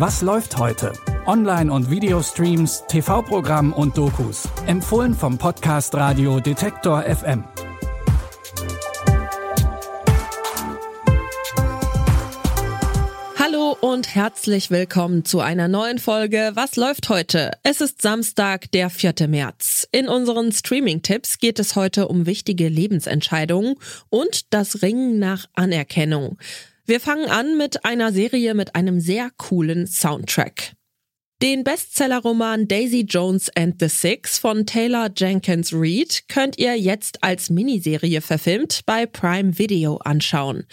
Was läuft heute? Online- und Videostreams, TV-Programm und Dokus. Empfohlen vom Podcast Radio Detektor FM. Hallo und herzlich willkommen zu einer neuen Folge Was läuft heute? Es ist Samstag, der 4. März. In unseren Streaming-Tipps geht es heute um wichtige Lebensentscheidungen und das Ringen nach Anerkennung. Wir fangen an mit einer Serie mit einem sehr coolen Soundtrack. Den Bestsellerroman Daisy Jones and the Six von Taylor Jenkins Reid könnt ihr jetzt als Miniserie verfilmt bei Prime Video anschauen.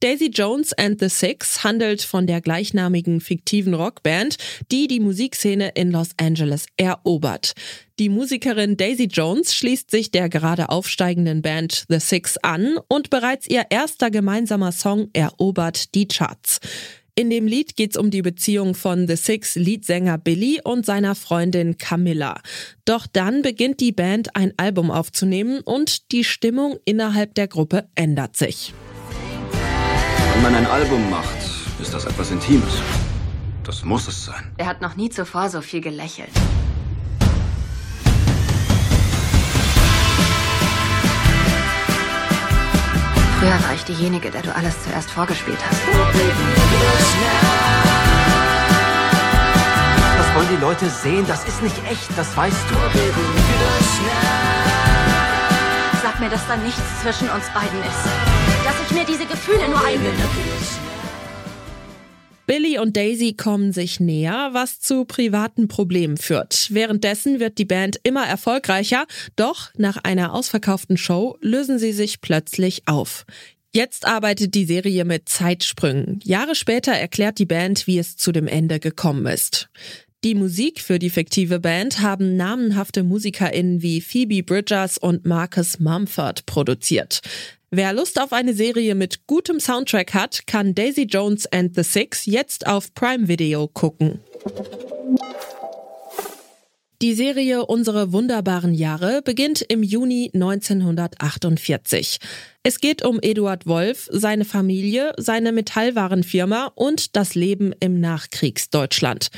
Daisy Jones and the Six handelt von der gleichnamigen fiktiven Rockband, die die Musikszene in Los Angeles erobert. Die Musikerin Daisy Jones schließt sich der gerade aufsteigenden Band The Six an und bereits ihr erster gemeinsamer Song erobert die Charts. In dem Lied geht's um die Beziehung von The Six Leadsänger Billy und seiner Freundin Camilla. Doch dann beginnt die Band ein Album aufzunehmen und die Stimmung innerhalb der Gruppe ändert sich. Wenn man ein Album macht, ist das etwas Intimes. Das muss es sein. Er hat noch nie zuvor so viel gelächelt. Ich diejenige, der du alles zuerst vorgespielt hast. Das wollen die Leute sehen. Das ist nicht echt, das weißt du. Sag mir, dass da nichts zwischen uns beiden ist. Dass ich mir diese Gefühle nur einbilde. Billy und Daisy kommen sich näher, was zu privaten Problemen führt. Währenddessen wird die Band immer erfolgreicher, doch nach einer ausverkauften Show lösen sie sich plötzlich auf. Jetzt arbeitet die Serie mit Zeitsprüngen. Jahre später erklärt die Band, wie es zu dem Ende gekommen ist. Die Musik für die fiktive Band haben namenhafte MusikerInnen wie Phoebe Bridgers und Marcus Mumford produziert. Wer Lust auf eine Serie mit gutem Soundtrack hat, kann Daisy Jones and the Six jetzt auf Prime Video gucken. Die Serie Unsere wunderbaren Jahre beginnt im Juni 1948. Es geht um Eduard Wolf, seine Familie, seine Metallwarenfirma und das Leben im Nachkriegsdeutschland.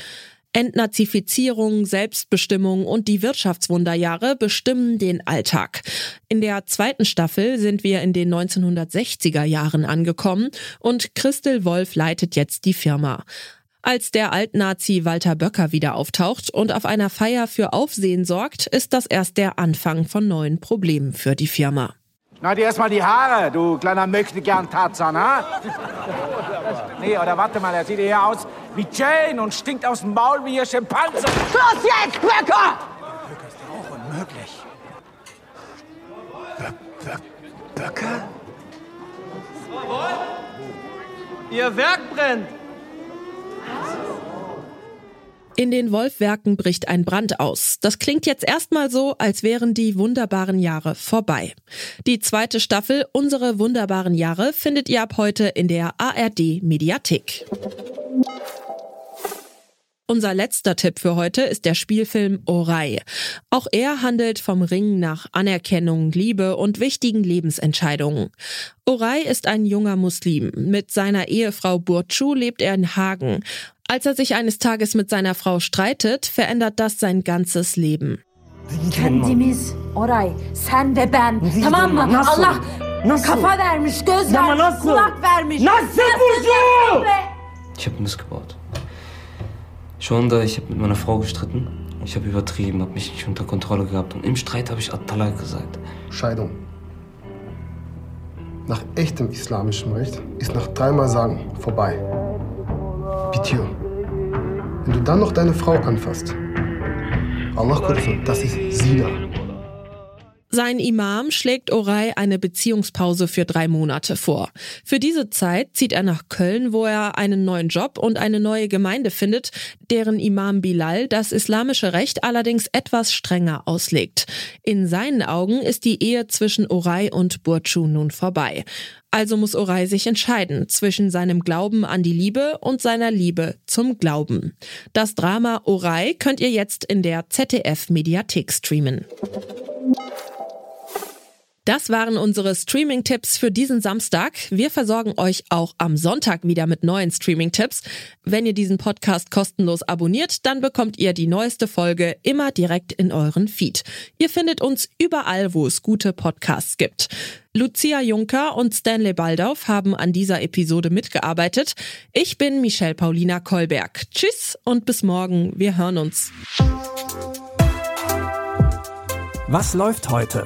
Entnazifizierung, Selbstbestimmung und die Wirtschaftswunderjahre bestimmen den Alltag. In der zweiten Staffel sind wir in den 1960er Jahren angekommen und Christel Wolf leitet jetzt die Firma. Als der Altnazi Walter Böcker wieder auftaucht und auf einer Feier für Aufsehen sorgt, ist das erst der Anfang von neuen Problemen für die Firma. Schneid dir erstmal die Haare, du kleiner möchte gern Tarzan, ha? Nee, oder warte mal, er sieht eher aus wie Jane und stinkt aus dem Maul wie ihr Schimpanse. Schluss jetzt, Böcker! Böcker ist doch auch unmöglich. Bö Bö Böcker? Ihr Werk brennt! In den Wolfwerken bricht ein Brand aus. Das klingt jetzt erstmal so, als wären die wunderbaren Jahre vorbei. Die zweite Staffel Unsere wunderbaren Jahre findet ihr ab heute in der ARD Mediathek. Unser letzter Tipp für heute ist der Spielfilm Orai. Auch er handelt vom Ringen nach Anerkennung, Liebe und wichtigen Lebensentscheidungen. Orai ist ein junger Muslim. Mit seiner Ehefrau Burcu lebt er in Hagen. Als er sich eines Tages mit seiner Frau streitet, verändert das sein ganzes Leben. Kendimiz Oray, sen ve ben. tamam mı? Nasıl? Allah Nasıl? kafa vermiş, göz Ama vermiş, nasıl? kulak vermiş. Nasıl Burcu? Ich habe missgebaut. Schon da, ich habe mit meiner Frau gestritten. Ich habe übertrieben, habe mich nicht unter Kontrolle gehabt. Und im Streit habe ich At-Talak gesagt. Scheidung. Nach echtem islamischem Recht ist nach dreimal sagen vorbei. Bitiyor. Wenn du dann noch deine Frau anfasst, Allah korusun, das ist Sina. Sein Imam schlägt Oray eine Beziehungspause für drei Monate vor. Für diese Zeit zieht er nach Köln, wo er einen neuen Job und eine neue Gemeinde findet, deren Imam Bilal das islamische Recht allerdings etwas strenger auslegt. In seinen Augen ist die Ehe zwischen Oray und Burcu nun vorbei. Also muss Oray sich entscheiden zwischen seinem Glauben an die Liebe und seiner Liebe zum Glauben. Das Drama Oray könnt ihr jetzt in der ZDF Mediathek streamen. Das waren unsere Streaming-Tipps für diesen Samstag. Wir versorgen euch auch am Sonntag wieder mit neuen Streaming-Tipps. Wenn ihr diesen Podcast kostenlos abonniert, dann bekommt ihr die neueste Folge immer direkt in euren Feed. Ihr findet uns überall, wo es gute Podcasts gibt. Lucia Juncker und Stanley Baldauf haben an dieser Episode mitgearbeitet. Ich bin Michelle Paulina Kolberg. Tschüss und bis morgen. Wir hören uns. Was läuft heute?